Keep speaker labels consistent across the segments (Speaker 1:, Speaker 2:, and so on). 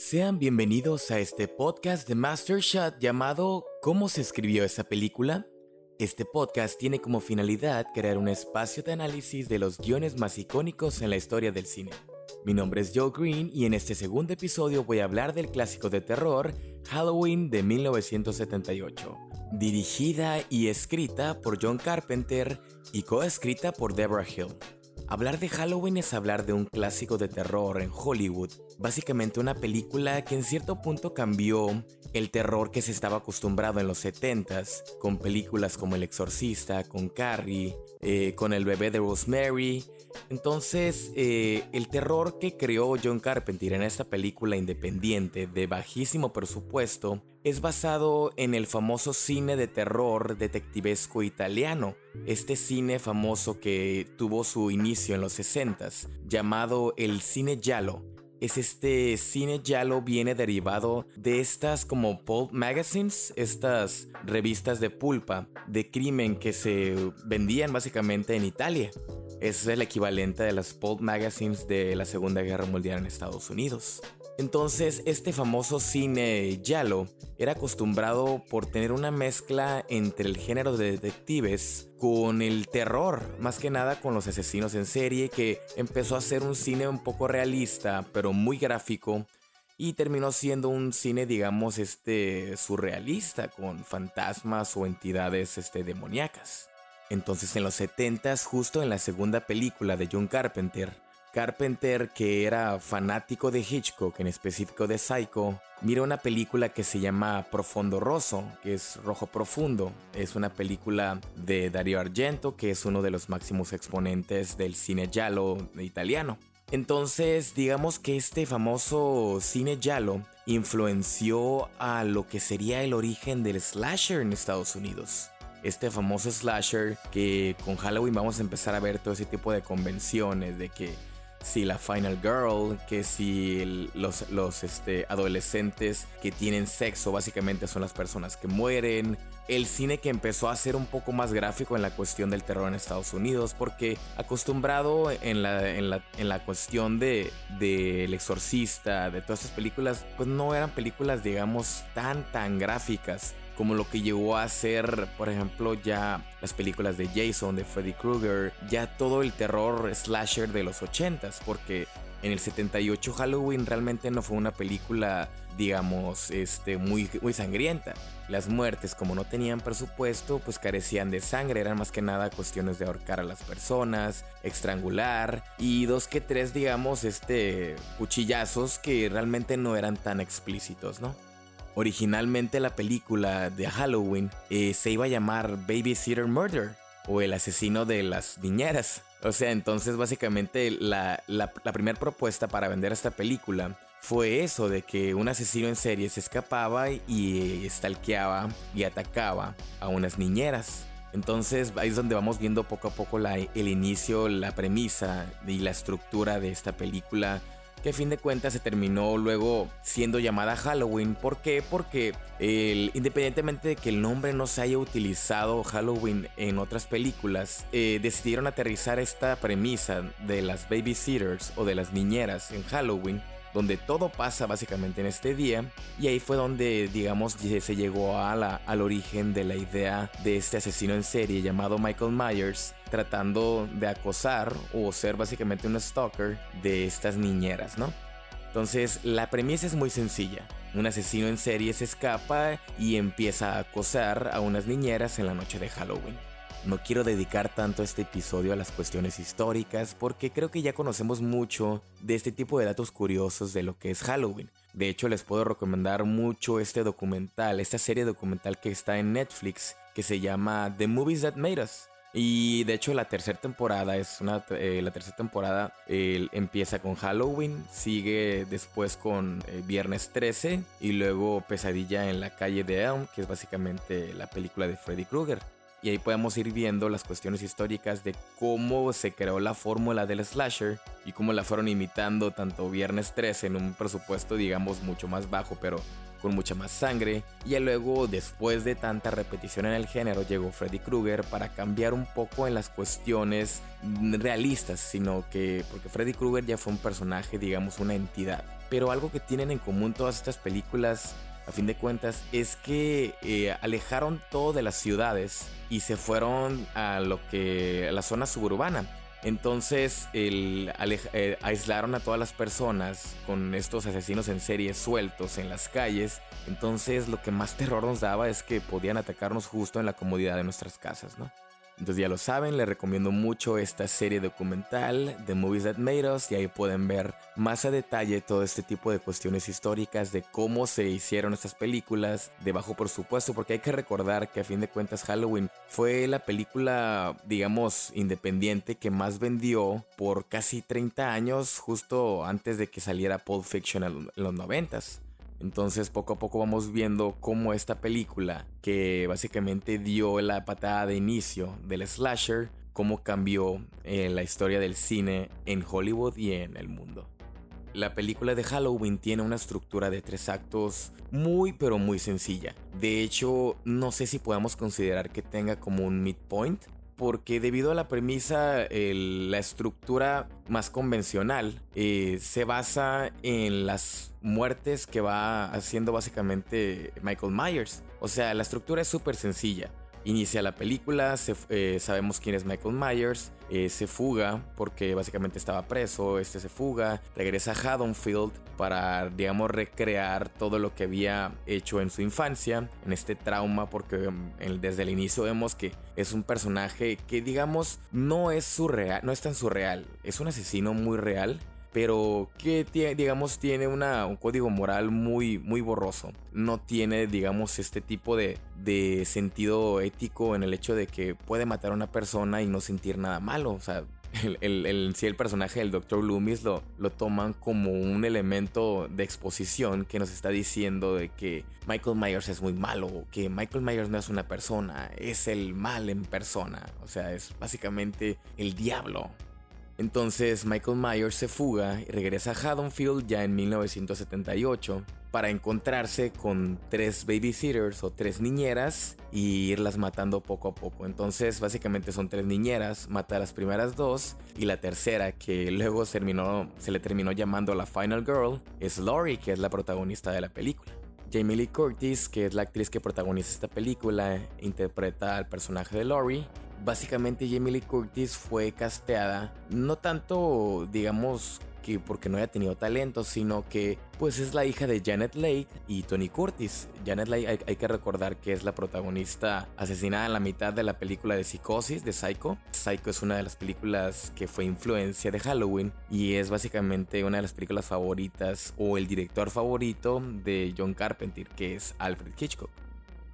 Speaker 1: Sean bienvenidos a este podcast de Master Shot llamado ¿Cómo se escribió esa película? Este podcast tiene como finalidad crear un espacio de análisis de los guiones más icónicos en la historia del cine. Mi nombre es Joe Green y en este segundo episodio voy a hablar del clásico de terror Halloween de 1978, dirigida y escrita por John Carpenter y coescrita por Deborah Hill. Hablar de Halloween es hablar de un clásico de terror en Hollywood, básicamente una película que en cierto punto cambió el terror que se estaba acostumbrado en los 70s, con películas como El Exorcista, con Carrie, eh, con El bebé de Rosemary. Entonces, eh, el terror que creó John Carpenter en esta película independiente de bajísimo presupuesto es basado en el famoso cine de terror detectivesco italiano, este cine famoso que tuvo su inicio en los 60s, llamado el cine giallo. Es este cine giallo viene derivado de estas como pulp magazines, estas revistas de pulpa de crimen que se vendían básicamente en Italia. Es el equivalente de las pulp magazines de la Segunda Guerra Mundial en Estados Unidos. Entonces, este famoso cine Yalo era acostumbrado por tener una mezcla entre el género de detectives con el terror, más que nada con los asesinos en serie, que empezó a ser un cine un poco realista, pero muy gráfico, y terminó siendo un cine, digamos, este surrealista, con fantasmas o entidades este, demoníacas. Entonces, en los 70s, justo en la segunda película de John Carpenter, Carpenter, que era fanático de Hitchcock, en específico de Psycho, mira una película que se llama Profondo Rosso, que es Rojo Profundo. Es una película de Dario Argento, que es uno de los máximos exponentes del cine giallo italiano. Entonces, digamos que este famoso cine giallo influenció a lo que sería el origen del slasher en Estados Unidos este famoso slasher que con Halloween vamos a empezar a ver todo ese tipo de convenciones de que si la Final Girl, que si los, los este, adolescentes que tienen sexo básicamente son las personas que mueren. El cine que empezó a ser un poco más gráfico en la cuestión del terror en Estados Unidos, porque acostumbrado en la, en la, en la cuestión de, El Exorcista, de todas estas películas, pues no eran películas, digamos, tan, tan gráficas como lo que llegó a ser, por ejemplo, ya las películas de Jason, de Freddy Krueger, ya todo el terror slasher de los 80s, porque en el 78 Halloween realmente no fue una película, digamos, este, muy, muy sangrienta. Las muertes, como no tenían presupuesto, pues carecían de sangre, eran más que nada cuestiones de ahorcar a las personas, estrangular y dos que tres, digamos, este, cuchillazos que realmente no eran tan explícitos, ¿no? Originalmente la película de Halloween eh, se iba a llamar Babysitter Murder o el asesino de las niñeras. O sea, entonces básicamente la, la, primera propuesta para vender esta película fue eso, de que un asesino en serie se escapaba y stalkeaba y atacaba a unas niñeras. Entonces ahí es donde vamos viendo poco a poco la, el inicio, la premisa y la estructura de esta película que a fin de cuentas se terminó luego siendo llamada Halloween. ¿Por qué? Porque independientemente de que el nombre no se haya utilizado Halloween en otras películas, eh, decidieron aterrizar esta premisa de las babysitters o de las niñeras en Halloween donde todo pasa básicamente en este día y ahí fue donde digamos se llegó a la, al origen de la idea de este asesino en serie llamado Michael Myers tratando de acosar o ser básicamente un stalker de estas niñeras, ¿no? Entonces la premisa es muy sencilla. Un asesino en serie se escapa y empieza a acosar a unas niñeras en la noche de Halloween. No quiero dedicar tanto este episodio a las cuestiones históricas porque creo que ya conocemos mucho de este tipo de datos curiosos de lo que es Halloween. De hecho, les puedo recomendar mucho este documental, esta serie documental que está en Netflix que se llama The Movies That Made Us. Y de hecho la tercera temporada es una eh, la tercera temporada empieza con Halloween, sigue después con eh, Viernes 13 y luego Pesadilla en la calle de Elm, que es básicamente la película de Freddy Krueger. Y ahí podemos ir viendo las cuestiones históricas de cómo se creó la fórmula del slasher y cómo la fueron imitando tanto Viernes 13 en un presupuesto digamos mucho más bajo pero con mucha más sangre. Y luego después de tanta repetición en el género llegó Freddy Krueger para cambiar un poco en las cuestiones realistas, sino que porque Freddy Krueger ya fue un personaje digamos una entidad pero algo que tienen en común todas estas películas a fin de cuentas, es que eh, alejaron todo de las ciudades y se fueron a lo que a la zona suburbana. Entonces el, eh, aislaron a todas las personas con estos asesinos en serie sueltos en las calles. Entonces lo que más terror nos daba es que podían atacarnos justo en la comodidad de nuestras casas, ¿no? Entonces ya lo saben, les recomiendo mucho esta serie documental The Movies That Made Us y ahí pueden ver más a detalle todo este tipo de cuestiones históricas de cómo se hicieron estas películas de bajo presupuesto porque hay que recordar que a fin de cuentas Halloween fue la película digamos independiente que más vendió por casi 30 años justo antes de que saliera Pulp Fiction en los 90s. Entonces poco a poco vamos viendo cómo esta película, que básicamente dio la patada de inicio del slasher, cómo cambió eh, la historia del cine en Hollywood y en el mundo. La película de Halloween tiene una estructura de tres actos muy pero muy sencilla. De hecho, no sé si podemos considerar que tenga como un midpoint, porque debido a la premisa, la estructura más convencional eh, se basa en las muertes que va haciendo básicamente Michael Myers. O sea, la estructura es súper sencilla. Inicia la película, eh, sabemos quién es Michael Myers, eh, se fuga porque básicamente estaba preso, este se fuga, regresa a Haddonfield para, digamos, recrear todo lo que había hecho en su infancia, en este trauma, porque mm, desde el inicio vemos que es un personaje que, digamos, no es surreal, no es tan surreal, es un asesino muy real pero que digamos tiene una, un código moral muy, muy borroso. No tiene, digamos, este tipo de, de sentido ético en el hecho de que puede matar a una persona y no sentir nada malo. O sea, el, el, personaje del Dr. Loomis lo, lo toman como un elemento de exposición que nos está diciendo de que Michael Myers es muy malo, que Michael Myers no es una persona, es el mal en persona, o sea, es básicamente el diablo. Entonces Michael Myers se fuga y regresa a Haddonfield ya en 1978 para encontrarse con tres babysitters o tres niñeras y irlas matando poco a poco. Entonces básicamente son tres niñeras, mata a las primeras dos y la tercera que luego se, le terminó llamando la Final Girl es Laurie que es la protagonista de la película. Jamie Lee Curtis, que es la actriz que protagoniza esta película, interpreta al personaje de Laurie básicamente Jamie Lee Curtis fue casteada no tanto, digamos, que porque no haya tenido talento, sino que pues es la hija de Janet Leigh y Tony Curtis. Janet Leigh hay, que recordar que es la protagonista asesinada en la mitad de la película de Psicosis de Psycho. Psycho es una de las películas que fue influencia de Halloween y es básicamente una de las películas favoritas o el director favorito de John Carpenter, que es Alfred Hitchcock.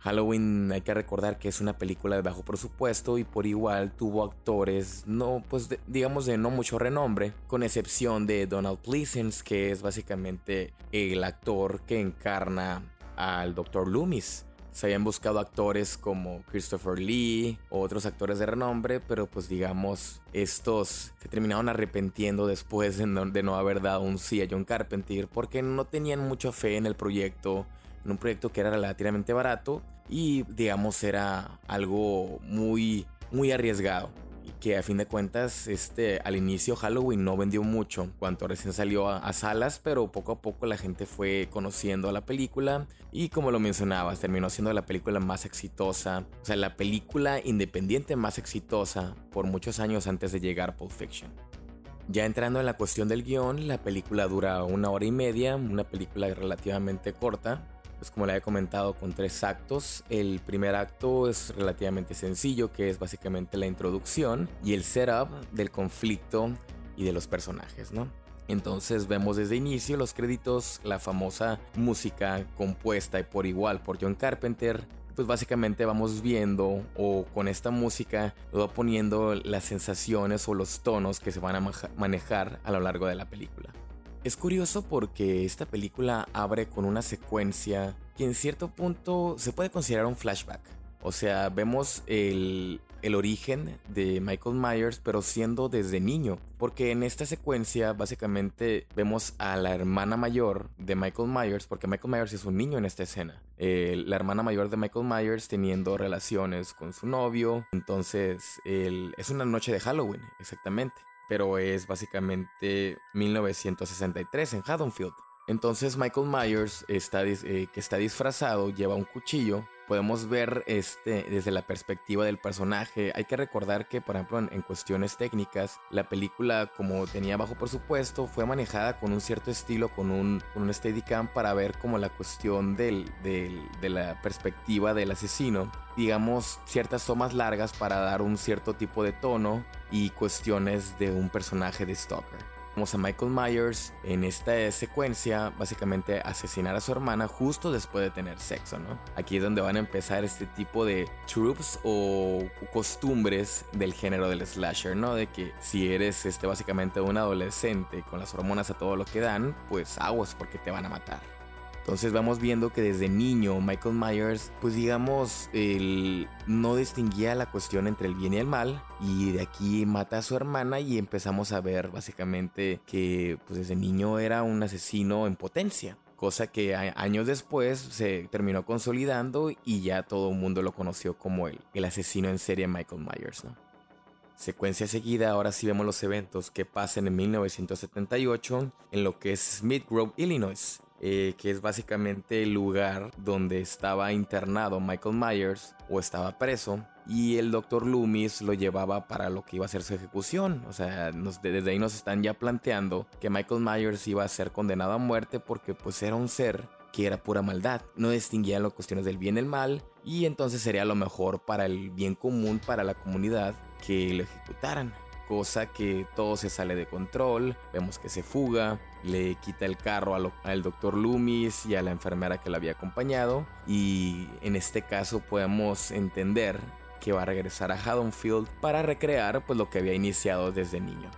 Speaker 1: Halloween hay que recordar que es una película de bajo presupuesto y por igual tuvo actores no pues digamos de no mucho renombre, con excepción de Donald Pleasence que es básicamente el actor que encarna al Dr. Loomis. Se habían buscado actores como Christopher Lee o otros actores de renombre, pero pues digamos, estos se terminaron arrepintiendo después de de no haber dado un sí a John Carpenter porque no tenían mucha fe en el proyecto en un proyecto que era relativamente barato y digamos era algo muy muy arriesgado que a fin de cuentas este al inicio Halloween no vendió mucho cuando recién salió a, salas pero poco a poco la gente fue conociendo a la película y como lo mencionabas terminó siendo la película más exitosa o sea la película independiente más exitosa por muchos años antes de llegar Pulp Fiction. Ya entrando en la cuestión del guion, la película dura una hora y media, una película relativamente corta, pues como le he comentado, con tres actos. El primer acto es relativamente sencillo, que es básicamente la introducción y el setup del conflicto y de los personajes, ¿no? Entonces vemos desde inicio los créditos, la famosa música compuesta y por igual por John Carpenter. Pues básicamente vamos viendo o con esta música va poniendo las sensaciones o los tonos que se van a manejar a lo largo de la película. Es curioso porque esta película abre con una secuencia que en cierto punto se puede considerar un flashback. O sea, vemos el, origen de Michael Myers, pero siendo desde niño. Porque en esta secuencia, básicamente, vemos a la hermana mayor de Michael Myers, porque Michael Myers es un niño en esta escena. la hermana mayor de Michael Myers teniendo relaciones con su novio. Entonces, es una noche de Halloween, exactamente pero es básicamente 1963 en Haddonfield. Entonces Michael Myers, está, eh, que está disfrazado, lleva un cuchillo podemos ver este, desde la perspectiva del personaje. Hay que recordar que, por ejemplo, en, cuestiones técnicas, la película, como tenía bajo presupuesto, fue manejada con un cierto estilo, con un, con un Steadicam para ver como la cuestión del, del, de la perspectiva del asesino. Digamos, ciertas tomas largas para dar un cierto tipo de tono y cuestiones de un personaje de Stalker. Vemos a Michael Myers en esta secuencia básicamente asesinar a su hermana justo después de tener sexo, ¿no? Aquí es donde van a empezar este tipo de troops o costumbres del género del slasher, ¿no? De que si eres este básicamente un adolescente con las hormonas a todo lo que dan, pues aguas porque te van a matar. Entonces vamos viendo que desde niño Michael Myers, pues digamos, él no distinguía la cuestión entre el bien y el mal. Y de aquí mata a su hermana y empezamos a ver básicamente que pues desde niño era un asesino en potencia. Cosa que años después se terminó consolidando y ya todo el mundo lo conoció como el, el asesino en serie Michael Myers, ¿no? Secuencia seguida, ahora sí vemos los eventos que pasan en 1978 en lo que es Smith Grove, Illinois. Eh, que es básicamente el lugar donde estaba internado Michael Myers o estaba preso. Y el doctor Loomis lo llevaba para lo que iba a ser su ejecución. O sea, desde ahí nos están ya planteando que Michael Myers iba a ser condenado a muerte porque pues era un ser que era pura maldad. No distinguía las cuestiones del bien y el mal. Y entonces sería lo mejor para el bien común, para la comunidad, que lo ejecutaran cosa que todo se sale de control, vemos que se fuga, le quita el carro al, doctor Loomis y a la enfermera que lo había acompañado y en este caso podemos entender que va a regresar a Haddonfield para recrear pues lo que había iniciado desde niño.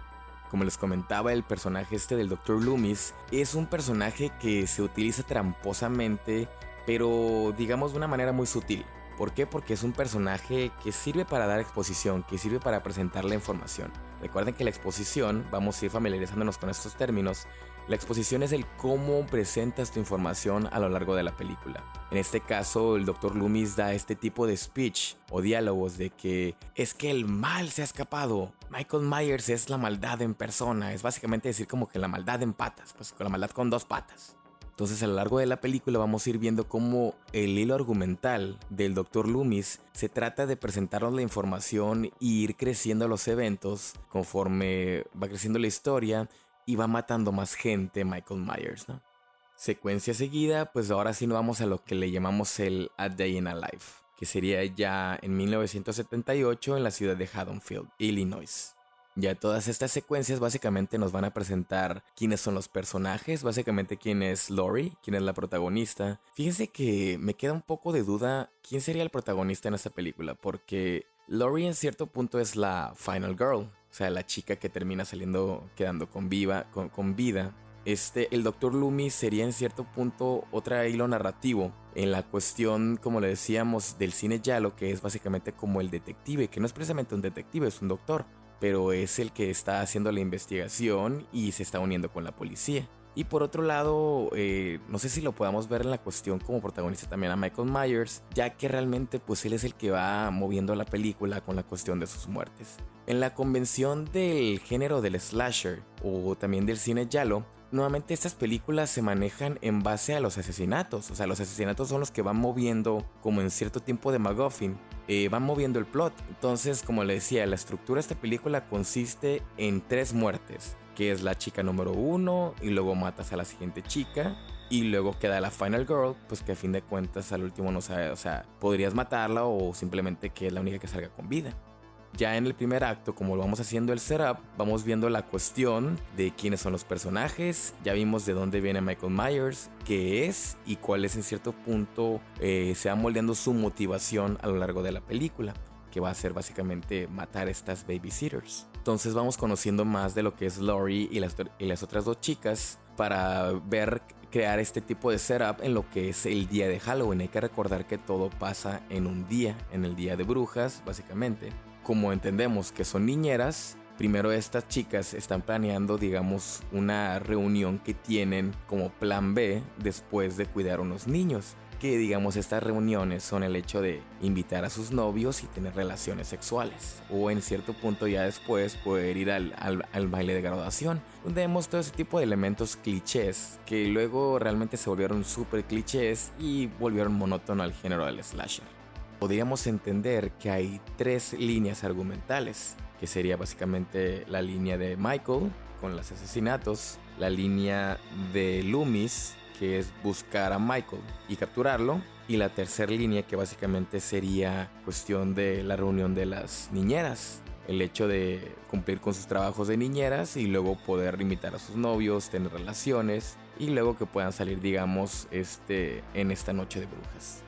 Speaker 1: Como les comentaba, el personaje este del Dr. Loomis es un personaje que se utiliza tramposamente, pero digamos de una manera muy sutil. ¿Por qué? Porque es un personaje que sirve para dar exposición, que sirve para presentar la información. Recuerden que la exposición, vamos a ir familiarizándonos con estos términos, la exposición es el cómo presentas tu información a lo largo de la película. En este caso, el Dr. Loomis da este tipo de speech o diálogos de que es que el mal se ha escapado. Michael Myers es la maldad en persona. Es básicamente decir como que la maldad en patas, pues la maldad con dos patas. Entonces a lo largo de la película vamos a ir viendo cómo el hilo argumental del Dr. Loomis se trata de presentarnos la información e ir creciendo los eventos conforme va creciendo la historia y va matando más gente Michael Myers, ¿no? Secuencia seguida, pues ahora sí nos vamos a lo que le llamamos el A Day in a Life, que sería ya en 1978 en la ciudad de Haddonfield, Illinois. Ya todas estas secuencias básicamente nos van a presentar quiénes son los personajes, básicamente quién es Lori, quién es la protagonista. Fíjense que me queda un poco de duda quién sería el protagonista en esta película, porque Lori en cierto punto es la final girl, o sea, la chica que termina saliendo, quedando con, viva, con, vida. Este, el Dr. Loomis sería en cierto punto otra hilo narrativo en la cuestión, como le decíamos, del cine yalo, que es básicamente como el detective, que no es precisamente un detective, es un doctor pero es el que está haciendo la investigación y se está uniendo con la policía. Y por otro lado, eh, no sé si lo podamos ver en la cuestión como protagonista también a Michael Myers, ya que realmente pues él es el que va moviendo la película con la cuestión de sus muertes. En la convención del género del slasher o también del cine yalo, nuevamente estas películas se manejan en base a los asesinatos. O sea, los asesinatos son los que van moviendo, como en cierto tiempo de McGuffin, eh, van moviendo el plot. Entonces, como le decía, la estructura de esta película consiste en tres muertes, que es la chica número uno, y luego matas a la siguiente chica, y luego queda la final girl, pues que a fin de cuentas al último no sabe, o sea, podrías matarla o simplemente que es la única que salga con vida. Ya en el primer acto, como lo vamos haciendo el setup, vamos viendo la cuestión de quiénes son los personajes, ya vimos de dónde viene Michael Myers, qué es y cuál es en cierto punto eh, se va moldeando su motivación a lo largo de la película que va a ser básicamente matar estas babysitters. Entonces vamos conociendo más de lo que es Lori y las, y las otras dos chicas para ver crear este tipo de setup en lo que es el día de Halloween. Hay que recordar que todo pasa en un día, en el día de brujas, básicamente como entendemos que son niñeras, primero estas chicas están planeando, digamos, una reunión que tienen como plan B después de cuidar a unos niños. que digamos estas reuniones son el hecho de invitar a sus novios y tener relaciones sexuales. O en cierto punto ya después poder ir al, al baile de graduación, donde vemos todo ese tipo de elementos clichés que luego realmente se volvieron súper clichés y volvieron monótono al género del slasher. Podríamos entender que hay tres líneas argumentales, que sería básicamente la línea de Michael con los asesinatos, la línea de Loomis, que es buscar a Michael y capturarlo, y la tercera línea que básicamente sería cuestión de la reunión de las niñeras, el hecho de cumplir con sus trabajos de niñeras y luego poder invitar a sus novios, tener relaciones y luego que puedan salir, digamos, este, en esta noche de brujas.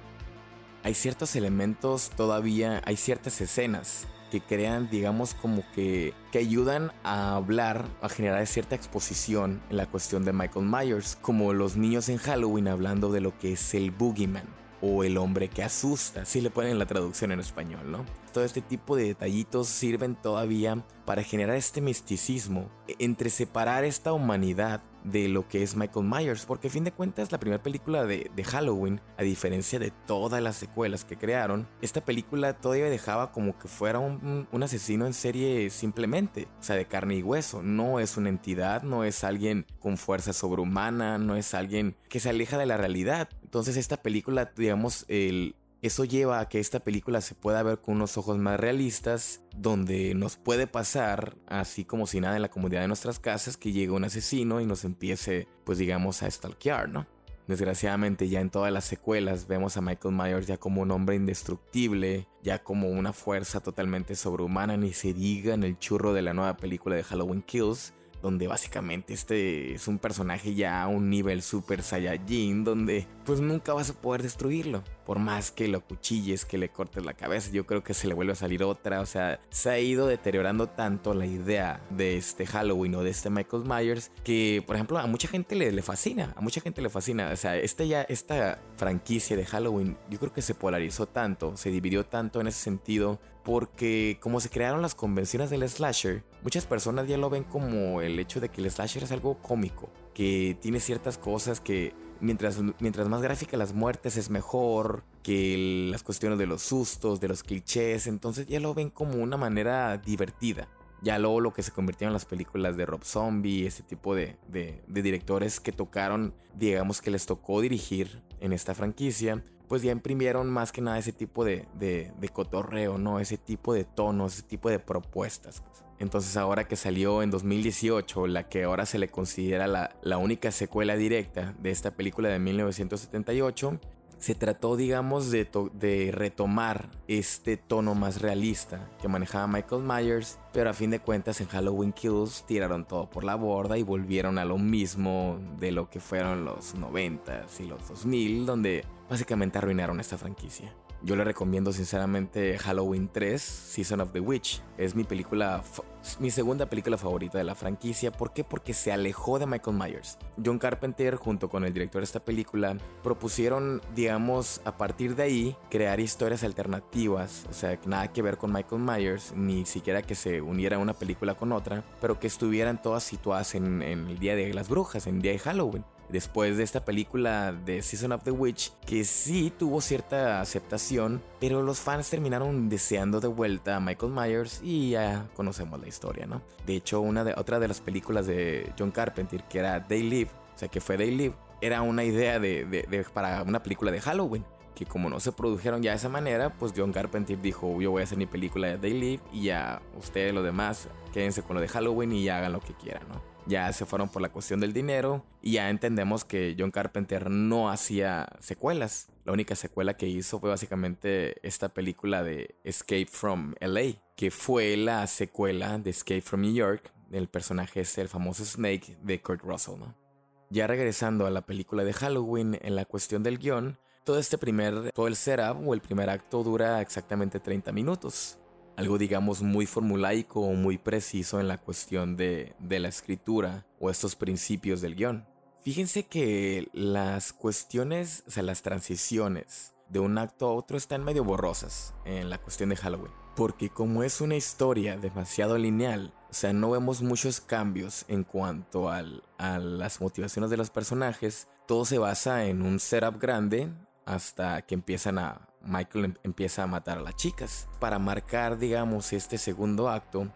Speaker 1: Hay ciertos elementos todavía, hay ciertas escenas que crean, digamos, como que, que ayudan a hablar, a generar cierta exposición en la cuestión de Michael Myers, como los niños en Halloween hablando de lo que es el boogeyman o el hombre que asusta, si le ponen la traducción en español, ¿no? Todo este tipo de detallitos sirven todavía para generar este misticismo entre separar esta humanidad de lo que es Michael Myers, porque a fin de cuentas la primera película de, Halloween, a diferencia de todas las secuelas que crearon, esta película todavía dejaba como que fuera un, un, asesino en serie simplemente, o sea, de carne y hueso, no es una entidad, no es alguien con fuerza sobrehumana, no es alguien que se aleja de la realidad. Entonces esta película, digamos, el, eso lleva a que esta película se pueda ver con unos ojos más realistas, donde nos puede pasar, así como si nada en la comunidad de nuestras casas, que llegue un asesino y nos empiece, pues digamos, a stalkear, ¿no? Desgraciadamente ya en todas las secuelas vemos a Michael Myers ya como un hombre indestructible, ya como una fuerza totalmente sobrehumana, ni se diga en el churro de la nueva película de Halloween Kills, donde básicamente este es un personaje ya a un nivel super saiyajin, donde pues nunca vas a poder destruirlo. Por más que lo cuchilles, que le cortes la cabeza, yo creo que se le vuelve a salir otra. O sea, se ha ido deteriorando tanto la idea de este Halloween o de este Michael Myers que, por ejemplo, a mucha gente le, fascina. A mucha gente le fascina. O sea, este ya, esta franquicia de Halloween, yo creo que se polarizó tanto, se dividió tanto en ese sentido porque como se crearon las convenciones del slasher, muchas personas ya lo ven como el hecho de que el slasher es algo cómico, que tiene ciertas cosas que mientras, mientras más gráfica las muertes es mejor, que las cuestiones de los sustos, de los clichés, entonces ya lo ven como una manera divertida. Ya luego lo que se convirtieron en las películas de Rob Zombie, ese tipo de, de, de directores que tocaron, digamos que les tocó dirigir en esta franquicia, pues ya imprimieron más que nada ese tipo de, de, cotorreo, ¿no? Ese tipo de tonos, ese tipo de propuestas. Pues. Entonces ahora que salió en 2018, la que ahora se le considera la, única secuela directa de esta película de 1978, se trató, digamos, de, de, retomar este tono más realista que manejaba Michael Myers, pero a fin de cuentas en Halloween Kills tiraron todo por la borda y volvieron a lo mismo de lo que fueron los 90s y los 2000, donde básicamente arruinaron esta franquicia. Yo le recomiendo sinceramente Halloween 3, Season of the Witch. Es mi película, mi segunda película favorita de la franquicia. ¿Por qué? Porque se alejó de Michael Myers. John Carpenter, junto con el director de esta película, propusieron, digamos, a partir de ahí, crear historias alternativas. O sea, nada que ver con Michael Myers, ni siquiera que se uniera una película con otra, pero que estuvieran todas situadas en, en el Día de las Brujas, en el Día de Halloween después de esta película de Season of the Witch, que sí tuvo cierta aceptación, pero los fans terminaron deseando de vuelta a Michael Myers y ya conocemos la historia, ¿no? De hecho, una de, otra de las películas de John Carpenter, que era They Live, o sea, que fue They Live, era una idea de, para una película de Halloween que como no se produjeron ya de esa manera, pues John Carpenter dijo, yo voy a hacer mi película de They Live y ya ustedes los demás quédense con lo de Halloween y hagan lo que quieran, ¿no? Ya se fueron por la cuestión del dinero y ya entendemos que John Carpenter no hacía secuelas. La única secuela que hizo fue básicamente esta película de Escape from LA, que fue la secuela de Escape from New York. El personaje es el famoso Snake de Kurt Russell. Ya regresando a la película de Halloween, en la cuestión del guion, todo este primer, todo el setup o el primer acto dura exactamente 30 minutos algo digamos muy formulaico o muy preciso en la cuestión de, la escritura o estos principios del guion. Fíjense que las cuestiones, o sea, las transiciones de un acto a otro están medio borrosas en la cuestión de Halloween. Porque como es una historia demasiado lineal, o sea, no vemos muchos cambios en cuanto a las motivaciones de los personajes, todo se basa en un setup grande hasta que empiezan a Michael em, empieza a matar a las chicas. Para marcar, digamos, este segundo acto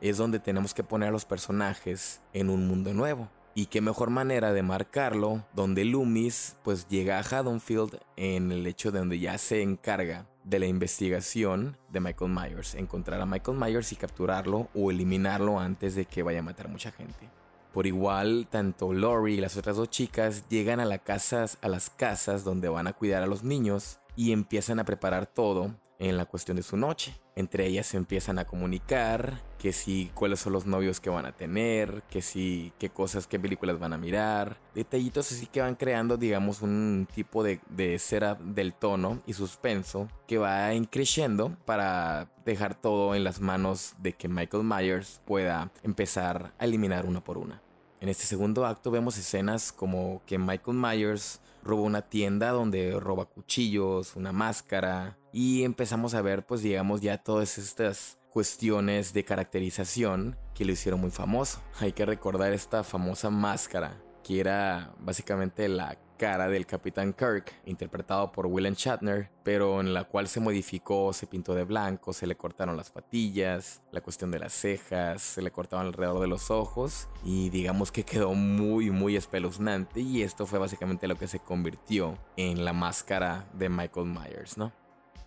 Speaker 1: es donde tenemos que poner a los personajes en un mundo nuevo. Y qué mejor manera de marcarlo, donde Loomis pues llega a Haddonfield en el hecho de donde ya se encarga de la investigación de Michael Myers, encontrar a Michael Myers y capturarlo o eliminarlo antes de que vaya a matar mucha gente. Por igual, tanto Lori y las otras dos chicas llegan a, a las casas donde van a cuidar a los niños y empiezan a preparar todo en la cuestión de su noche. Entre ellas se empiezan a comunicar, que si cuáles son los novios que van a tener, que si qué cosas, qué películas van a mirar, detallitos así que van creando, digamos, un tipo de, de setup del tono y suspenso que va increciendo para dejar todo en las manos de que Michael Myers pueda empezar a eliminar una por una. En este segundo acto vemos escenas como que Michael Myers roba una tienda donde roba cuchillos, una máscara y empezamos a ver pues digamos ya todas estas cuestiones de caracterización que lo hicieron muy famoso. Hay que recordar esta famosa máscara que era básicamente la cara del Capitán Kirk, interpretado por William Shatner, pero en la cual se modificó, se pintó de blanco, se le cortaron las patillas, la cuestión de las cejas, se le cortaban alrededor de los ojos y digamos que quedó muy muy espeluznante y esto fue básicamente lo que se convirtió en la máscara de Michael Myers, ¿no?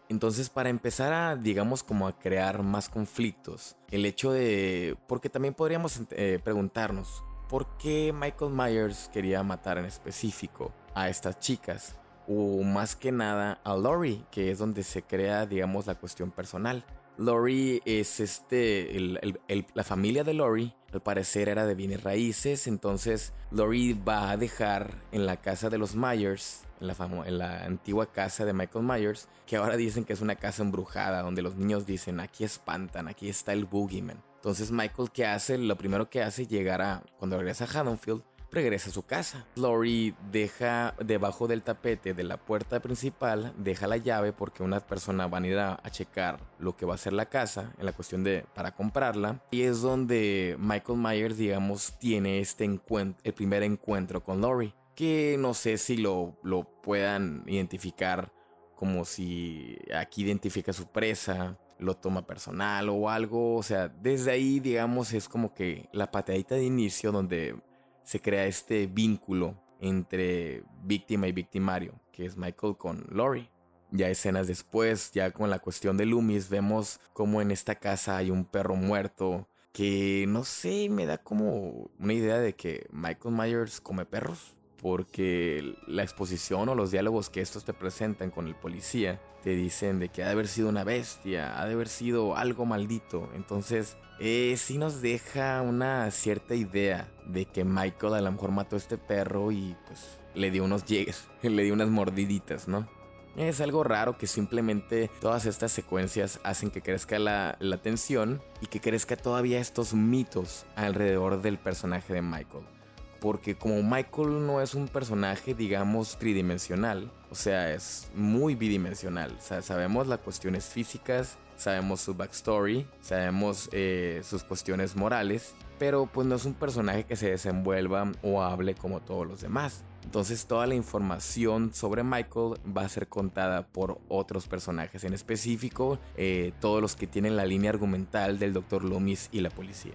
Speaker 1: Entonces, para empezar a, digamos, como a crear más conflictos, el hecho de, porque también podríamos eh, preguntarnos, ¿por qué Michael Myers quería matar en específico a estas chicas? O más que nada a Lori, que es donde se crea, digamos, la cuestión personal. Lori es este, la familia de Lori, al parecer era de bienes raíces, entonces Lori va a dejar en la casa de los Myers en la, en la antigua casa de Michael Myers, que ahora dicen que es una casa embrujada, donde los niños dicen, aquí espantan, aquí está el boogeyman. Entonces Michael, ¿qué hace? Lo primero que hace llegar a, cuando regresa a Haddonfield, regresa a su casa. Lori deja debajo del tapete de la puerta principal, deja la llave porque una persona va a ir a, checar lo que va a ser la casa, en la cuestión de para comprarla. Y es donde Michael Myers, digamos, tiene este encuentro, el primer encuentro con Lori que no sé si lo, lo puedan identificar como si aquí identifica su presa, lo toma personal o algo. O sea, desde ahí, digamos, es como que la patadita de inicio donde se crea este vínculo entre víctima y victimario, que es Michael con Lori. Ya escenas después, ya con la cuestión de Loomis, vemos como en esta casa hay un perro muerto que no sé, me da como una idea de que Michael Myers come perros porque la exposición o los diálogos que estos te presentan con el policía te dicen de que ha de haber sido una bestia, ha de haber sido algo maldito. Entonces, eh, sí nos deja una cierta idea de que Michael a lo mejor mató a este perro y pues le dio unos llegues, le dio unas mordiditas, ¿no? Es algo raro que simplemente todas estas secuencias hacen que crezca la, la tensión y que crezca todavía estos mitos alrededor del personaje de Michael porque como Michael no es un personaje, digamos, tridimensional, o sea, es muy bidimensional, o sea, sabemos las cuestiones físicas, sabemos su backstory, sabemos eh, sus cuestiones morales, pero pues no es un personaje que se desenvuelva o hable como todos los demás. Entonces toda la información sobre Michael va a ser contada por otros personajes en específico, eh, todos los que tienen la línea argumental del Dr. Loomis y la policía.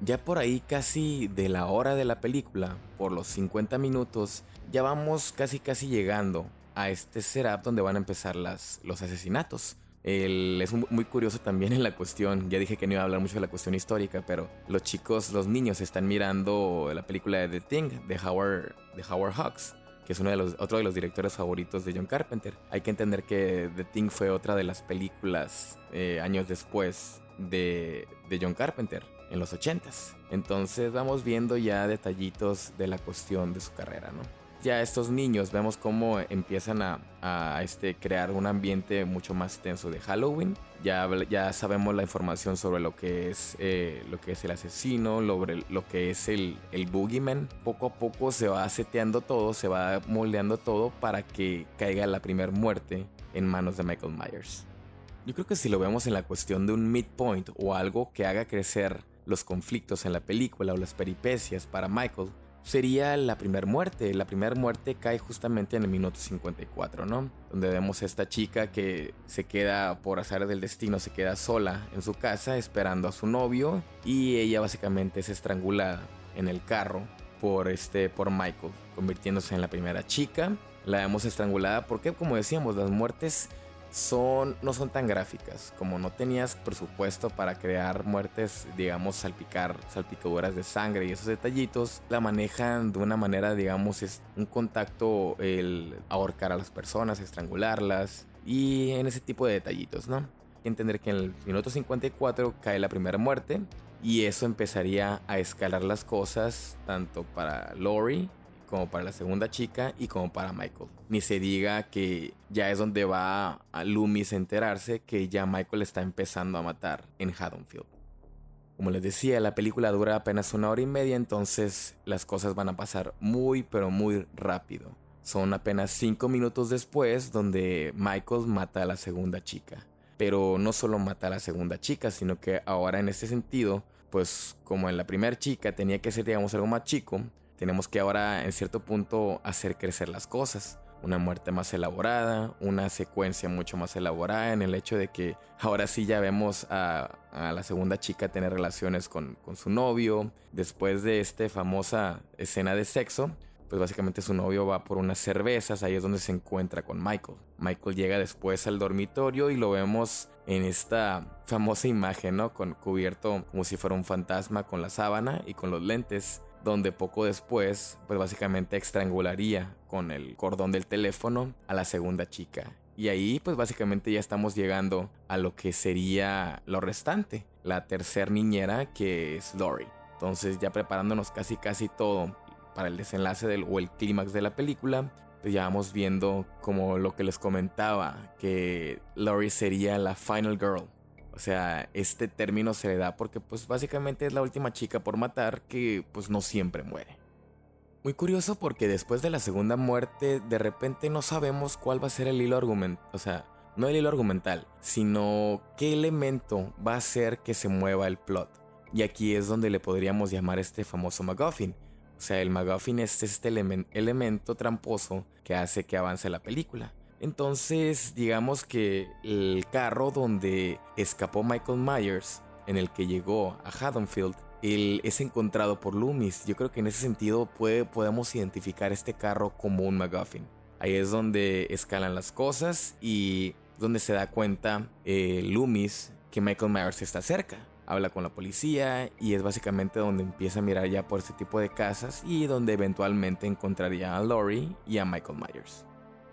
Speaker 1: Ya por ahí casi de la hora de la película, por los 50 minutos, ya vamos casi casi llegando a este setup donde van a empezar los asesinatos. es muy curioso también en la cuestión, ya dije que no iba a hablar mucho de la cuestión histórica, pero los chicos, los niños están mirando la película de The Thing de Howard, de Howard Hawks que es uno de los, otro de los directores favoritos de John Carpenter. Hay que entender que The Thing fue otra de las películas eh, años después de, de John Carpenter en los 80s. Entonces vamos viendo ya detallitos de la cuestión de su carrera, ¿no? Ya estos niños vemos cómo empiezan a, este, crear un ambiente mucho más tenso de Halloween. Ya, ya sabemos la información sobre lo que es, eh, lo que es el asesino, sobre lo que es el, el boogeyman. Poco a poco se va seteando todo, se va moldeando todo para que caiga la primera muerte en manos de Michael Myers. Yo creo que si lo vemos en la cuestión de un midpoint o algo que haga crecer los conflictos en la película o las peripecias para Michael, sería la primera muerte. La primera muerte cae justamente en el minuto 54, ¿no? Donde vemos a esta chica que se queda, por azar del destino, se queda sola en su casa esperando a su novio y ella básicamente es estrangulada en el carro por, este, por Michael, convirtiéndose en la primera chica. La vemos estrangulada porque, como decíamos, las muertes son, no son tan gráficas. Como no tenías presupuesto para crear muertes, digamos, salpicar, salpicaduras de sangre y esos detallitos, la manejan de una manera, digamos, es un contacto, el ahorcar a las personas, estrangularlas y en ese tipo de detallitos, ¿no? Que entender que en el minuto 54 cae la primera muerte y eso empezaría a escalar las cosas tanto para Lori como para la segunda chica y como para Michael. Ni se diga que ya es donde va a Loomis a enterarse que ya Michael está empezando a matar en Haddonfield. Como les decía, la película dura apenas una hora y media, entonces las cosas van a pasar muy pero muy rápido. Son apenas cinco minutos después donde Michael mata a la segunda chica. Pero no solo mata a la segunda chica, sino que ahora en este sentido, pues como en la primera chica tenía que ser digamos algo más chico, tenemos que ahora en cierto punto hacer crecer las cosas. Una muerte más elaborada, una secuencia mucho más elaborada en el hecho de que ahora sí ya vemos a, la segunda chica tener relaciones con, su novio. Después de esta famosa escena de sexo, pues básicamente su novio va por unas cervezas, ahí es donde se encuentra con Michael. Michael llega después al dormitorio y lo vemos en esta famosa imagen, ¿no? Con cubierto como si fuera un fantasma con la sábana y con los lentes donde poco después, pues básicamente estrangularía con el cordón del teléfono a la segunda chica. Y ahí pues básicamente ya estamos llegando a lo que sería lo restante, la tercer niñera que es Lori. Entonces ya preparándonos casi casi todo para el desenlace del, o el clímax de la película, pues ya vamos viendo como lo que les comentaba, que Lori sería la final girl, o sea, este término se le da porque pues básicamente es la última chica por matar que pues no siempre muere. Muy curioso porque después de la segunda muerte de repente no sabemos cuál va a ser el hilo argumental, o sea, no el hilo argumental, sino qué elemento va a hacer que se mueva el plot. Y aquí es donde le podríamos llamar este famoso MacGuffin. O sea, el MacGuffin es este elemento tramposo que hace que avance la película. Entonces, digamos que el carro donde escapó Michael Myers, en el que llegó a Haddonfield, él es encontrado por Loomis. Yo creo que en ese sentido podemos identificar este carro como un MacGuffin. Ahí es donde escalan las cosas y donde se da cuenta eh, Loomis que Michael Myers está cerca. Habla con la policía y es básicamente donde empieza a mirar ya por este tipo de casas y donde eventualmente encontraría a Lori y a Michael Myers.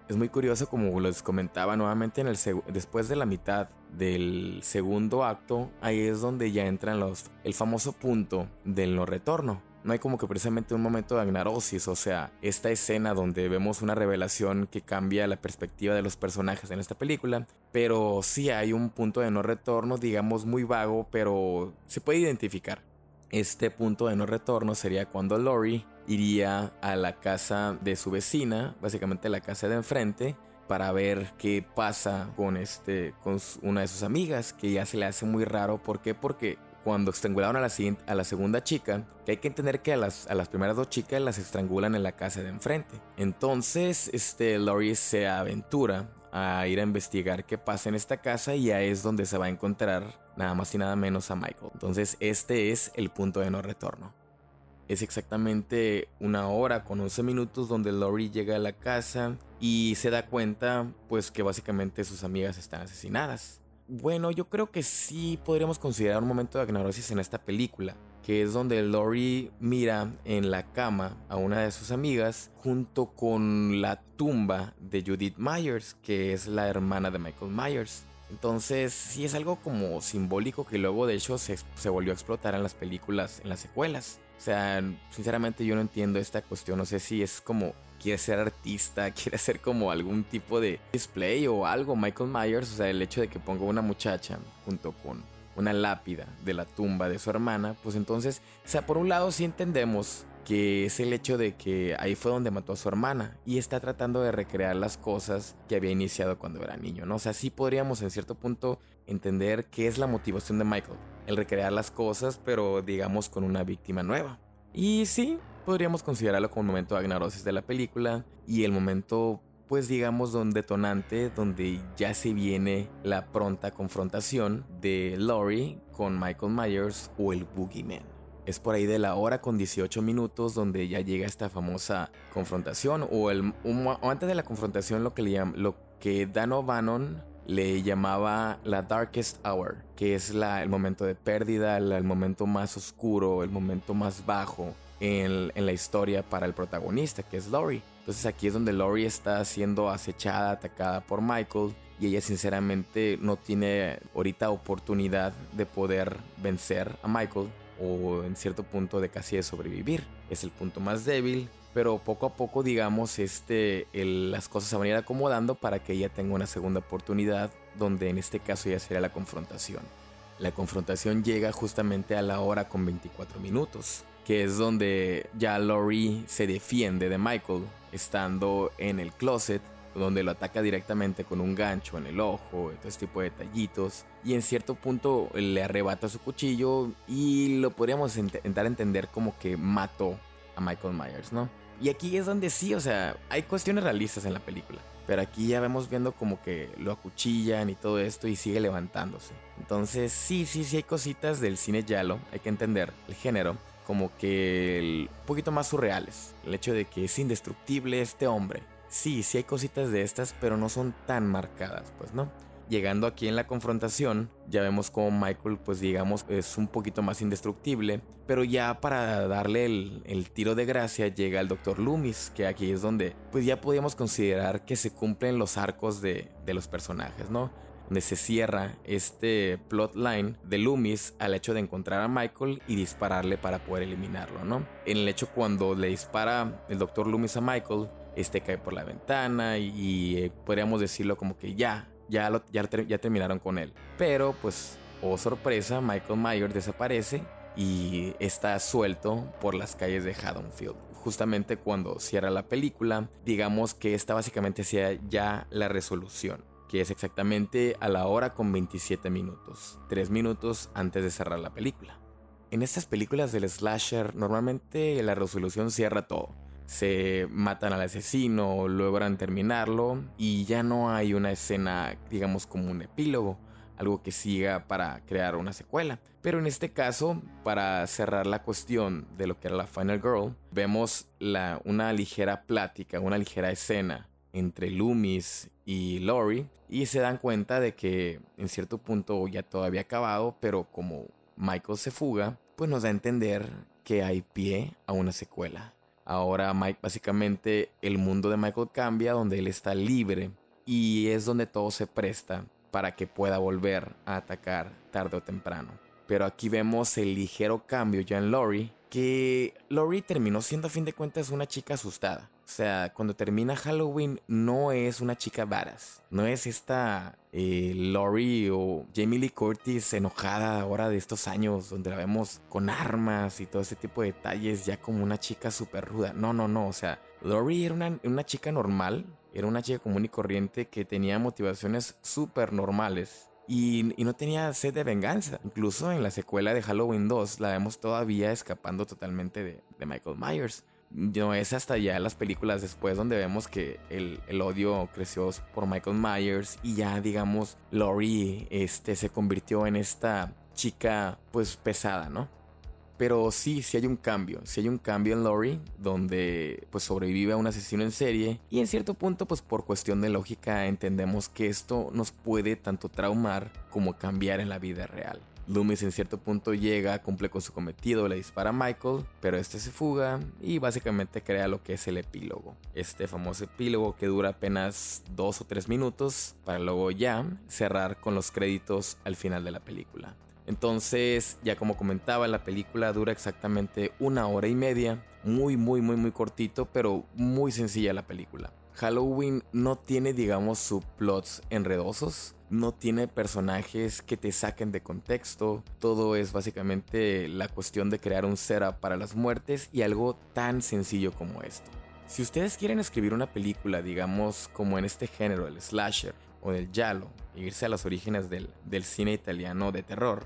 Speaker 1: Es muy curioso como les comentaba nuevamente en el después de la mitad del segundo acto, ahí es donde ya entran los el famoso punto del no retorno. No hay como que precisamente un momento de agnarosis, o sea, esta escena donde vemos una revelación que cambia la perspectiva de los personajes en esta película, pero sí hay un punto de no retorno, digamos muy vago, pero se puede identificar. Este punto de no retorno sería cuando Lori iría a la casa de su vecina, básicamente la casa de enfrente, para ver qué pasa con este con una de sus amigas, que ya se le hace muy raro, ¿por qué? Porque cuando estrangularon a la, a la segunda chica, que hay que entender que a las, a las primeras dos chicas las estrangulan en la casa de enfrente. Entonces, este, Lori se aventura a ir a investigar qué pasa en esta casa y ahí es donde se va a encontrar nada más y nada menos a Michael. Entonces, este es el punto de no retorno. Es exactamente una hora con 11 minutos donde Lori llega a la casa y se da cuenta pues que básicamente sus amigas están asesinadas. Bueno, yo creo que sí podríamos considerar un momento de agnorosis en esta película, que es donde Lori mira en la cama a una de sus amigas junto con la tumba de Judith Myers, que es la hermana de Michael Myers. Entonces, sí es algo como simbólico que luego de hecho se, se volvió a explotar en las películas, en las secuelas. O sea, sinceramente yo no entiendo esta cuestión. No sé si es como quiere ser artista, quiere hacer como algún tipo de display o algo. Michael Myers, o sea, el hecho de que ponga una muchacha junto con una lápida de la tumba de su hermana, pues entonces, o sea, por un lado sí entendemos que es el hecho de que ahí fue donde mató a su hermana y está tratando de recrear las cosas que había iniciado cuando era niño, ¿no? O sea, sí podríamos en cierto punto entender qué es la motivación de Michael, el recrear las cosas, pero digamos con una víctima nueva. Y sí, podríamos considerarlo como un momento de agnarosis de la película y el momento pues digamos detonante donde ya se viene la pronta confrontación de Laurie con Michael Myers o el Boogeyman. Es por ahí de la hora con 18 minutos donde ya llega esta famosa confrontación o, el, antes de la confrontación lo que, le lo que Dan O'Bannon le llamaba la Darkest Hour, que es la, el momento de pérdida, el momento más oscuro, el momento más bajo en, la historia para el protagonista, que es Laurie. Entonces aquí es donde Laurie está siendo acechada, atacada por Michael y ella sinceramente no tiene ahorita oportunidad de poder vencer a Michael o en cierto punto de casi de sobrevivir. Es el punto más débil, pero poco a poco digamos este las cosas se van a ir acomodando para que ella tenga una segunda oportunidad donde en este caso ya sería la confrontación. La confrontación llega justamente a la hora con 24 minutos que es donde ya Laurie se defiende de Michael, estando en el closet, donde lo ataca directamente con un gancho en el ojo, todo este tipo de detallitos, y en cierto punto le arrebata su cuchillo y lo podríamos intentar entender como que mató a Michael Myers, ¿no? Y aquí es donde sí, o sea, hay cuestiones realistas en la película. Pero aquí ya vemos viendo como que lo acuchillan y todo esto y sigue levantándose. Entonces sí, sí, sí hay cositas del cine yalo, hay que entender el género como que un poquito más surreales. El hecho de que es indestructible este hombre. Sí, sí hay cositas de estas, pero no son tan marcadas, pues, ¿no? Llegando aquí en la confrontación, ya vemos como Michael, pues digamos, es un poquito más indestructible, pero ya para darle el, el tiro de gracia llega el Dr. Loomis, que aquí es donde, pues ya podríamos considerar que se cumplen los arcos de, de los personajes, ¿no? donde se cierra este plotline de Loomis al hecho de encontrar a Michael y dispararle para poder eliminarlo, ¿no? En el hecho cuando le dispara el doctor Loomis a Michael, este cae por la ventana y, eh, podríamos decirlo como que ya, ya, ya, ya terminaron con él. Pero pues, oh sorpresa, Michael Myers desaparece y está suelto por las calles de Haddonfield. Justamente cuando cierra la película, digamos que esta básicamente sea ya la resolución que es exactamente a la hora con 27 minutos, 3 minutos antes de cerrar la película. En estas películas del slasher normalmente la resolución cierra todo. Se matan al asesino, logran terminarlo y ya no hay una escena, digamos, como un epílogo, algo que siga para crear una secuela. Pero en este caso, para cerrar la cuestión de lo que era la Final Girl, vemos una ligera plática, una ligera escena entre Loomis y Lori y se dan cuenta de que en cierto punto ya todo había acabado, pero como Michael se fuga, pues nos da a entender que hay pie a una secuela. Ahora Mike, básicamente el mundo de Michael cambia donde él está libre y es donde todo se presta para que pueda volver a atacar tarde o temprano. Pero aquí vemos el ligero cambio ya en Lori, que Lori terminó siendo a fin de cuentas una chica asustada. O sea, cuando termina Halloween no es una chica varas. No es esta eh, Laurie o Jamie Lee Curtis enojada ahora de estos años donde la vemos con armas y todo ese tipo de detalles ya como una chica súper ruda. No, no, no. O sea, Laurie era una, una chica normal. Era una chica común y corriente que tenía motivaciones súper normales. Y, no tenía sed de venganza. Incluso en la secuela de Halloween 2 la vemos todavía escapando totalmente de, Michael Myers no es hasta ya las películas después donde vemos que el, odio creció por Michael Myers y ya digamos Laurie este, se convirtió en esta chica pues pesada, ¿no? Pero sí, sí hay un cambio, sí hay un cambio en Laurie donde pues sobrevive a un asesino en serie y en cierto punto pues por cuestión de lógica entendemos que esto nos puede tanto traumar como cambiar en la vida real. Loomis en cierto punto llega, cumple con su cometido, le dispara a Michael, pero este se fuga y básicamente crea lo que es el epílogo. Este famoso epílogo que dura apenas dos o tres minutos para luego ya cerrar con los créditos al final de la película. Entonces, ya como comentaba, la película dura exactamente una hora y media, muy muy muy muy cortito, pero muy sencilla la película. Halloween no tiene, digamos, subplots enredosos, no tiene personajes que te saquen de contexto, todo es básicamente la cuestión de crear un setup para las muertes y algo tan sencillo como esto. Si ustedes quieren escribir una película, digamos, como en este género, el slasher o del giallo, e irse a los orígenes del, del cine italiano de terror,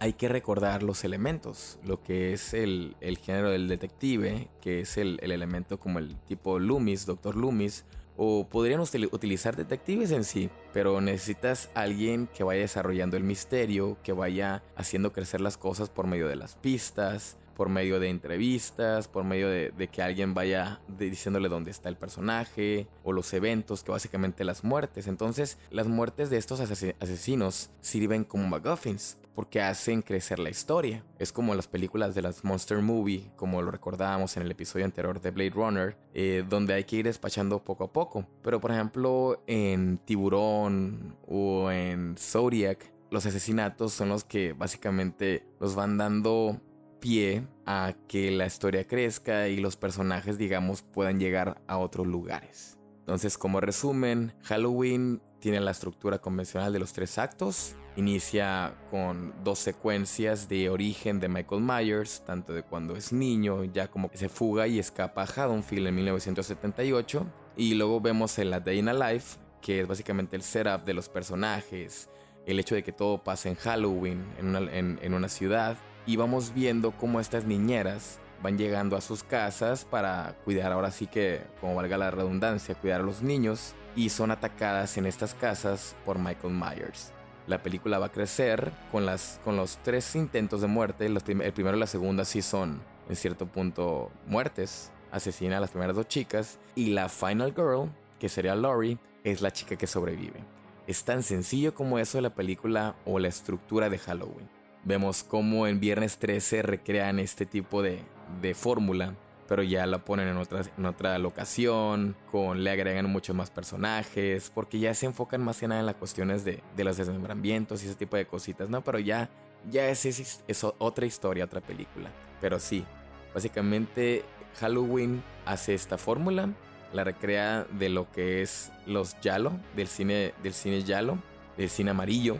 Speaker 1: hay que recordar los elementos, lo que es el, género del detective, que es el, el, elemento como el tipo Loomis, Doctor Loomis, o podrían utilizar detectives en sí, pero necesitas alguien que vaya desarrollando el misterio, que vaya haciendo crecer las cosas por medio de las pistas, por medio de entrevistas, por medio de, que alguien vaya diciéndole dónde está el personaje o los eventos, que básicamente las muertes. Entonces, las muertes de estos asesinos sirven como MacGuffins porque hacen crecer la historia. Es como las películas de las Monster Movie, como lo recordábamos en el episodio anterior de Blade Runner, eh, donde hay que ir despachando poco a poco. Pero por ejemplo en Tiburón o en Zodiac, los asesinatos son los que básicamente nos van dando pie a que la historia crezca y los personajes, digamos, puedan llegar a otros lugares. Entonces, como resumen, Halloween tiene la estructura convencional de los tres actos. Inicia con dos secuencias de origen de Michael Myers, tanto de cuando es niño, ya como que se fuga y escapa a Haddonfield en 1978. Y luego vemos en la Day in a Life, que es básicamente el setup de los personajes, el hecho de que todo pasa en Halloween, en una, en una ciudad. Y vamos viendo cómo estas niñeras van llegando a sus casas para cuidar, ahora sí que, como valga la redundancia, cuidar a los niños y son atacadas en estas casas por Michael Myers. La película va a crecer con, las, con los tres intentos de muerte. el primero y la segunda sí son, en cierto punto, muertes. Asesina a las primeras dos chicas. Y la Final Girl, que sería Laurie, es la chica que sobrevive. Es tan sencillo como eso la película o la estructura de Halloween. Vemos cómo en Viernes 13 recrean este tipo de, de fórmula, pero ya la ponen en otra, en otra locación, con, le agregan muchos más personajes, porque ya se enfocan más que nada en las cuestiones de, de los desmembramientos y ese tipo de cositas, ¿no? Pero ya, ya es, otra historia, otra película. Pero sí, básicamente Halloween hace esta fórmula, la recrea de lo que es los Yalo, del cine, del cine Yalo, del cine amarillo,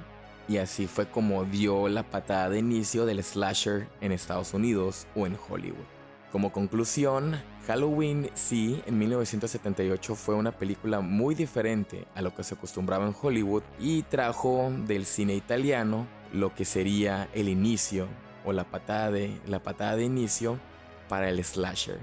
Speaker 1: y así fue como dio la patada de inicio del slasher en Estados Unidos o en Hollywood. Como conclusión, Halloween sí, en 1978 fue una película muy diferente a lo que se acostumbraba en Hollywood y trajo del cine italiano lo que sería el inicio o la patada de, la patada de inicio para el slasher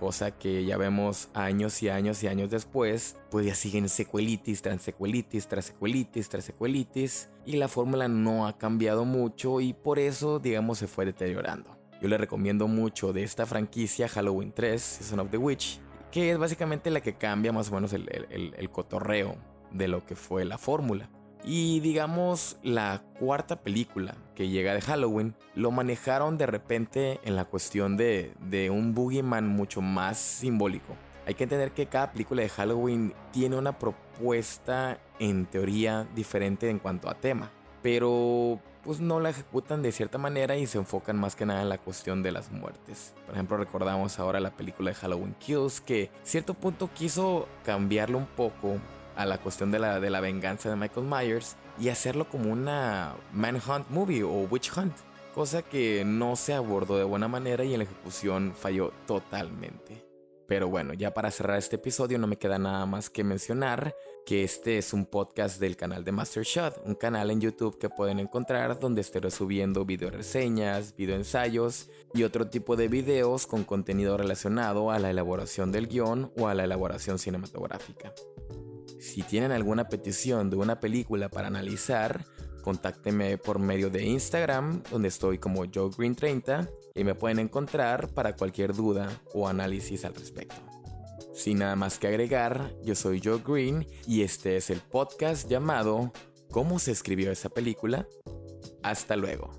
Speaker 1: cosa que ya vemos años y años y años después, pues ya siguen secuelitis tras secuelitis tras secuelitis tras secuelitis y la fórmula no ha cambiado mucho y por eso digamos se fue deteriorando. Yo le recomiendo mucho de esta franquicia Halloween 3, Season of the Witch, que es básicamente la que cambia más o menos el, el cotorreo de lo que fue la fórmula. Y digamos, la cuarta película que llega de Halloween lo manejaron de repente en la cuestión de, de un boogeyman mucho más simbólico. Hay que entender que cada película de Halloween tiene una propuesta en teoría diferente en cuanto a tema, pero pues no la ejecutan de cierta manera y se enfocan más que nada en la cuestión de las muertes. Por ejemplo, recordamos ahora la película de Halloween Kills que cierto punto quiso cambiarlo un poco a la cuestión de la, de la venganza de Michael Myers y hacerlo como una manhunt movie o witch hunt, cosa que no se abordó de buena manera y en la ejecución falló totalmente. Pero bueno, ya para cerrar este episodio no me queda nada más que mencionar que este es un podcast del canal de Master Shot, un canal en YouTube que pueden encontrar donde estaré subiendo video reseñas, video ensayos y otro tipo de videos con contenido relacionado a la elaboración del guion o a la elaboración cinematográfica. Si tienen alguna petición de una película para analizar, contáctenme por medio de Instagram, donde estoy como JoeGreen30 y me pueden encontrar para cualquier duda o análisis al respecto. Sin nada más que agregar, yo soy Joe Green y este es el podcast llamado ¿Cómo se escribió esa película? Hasta luego.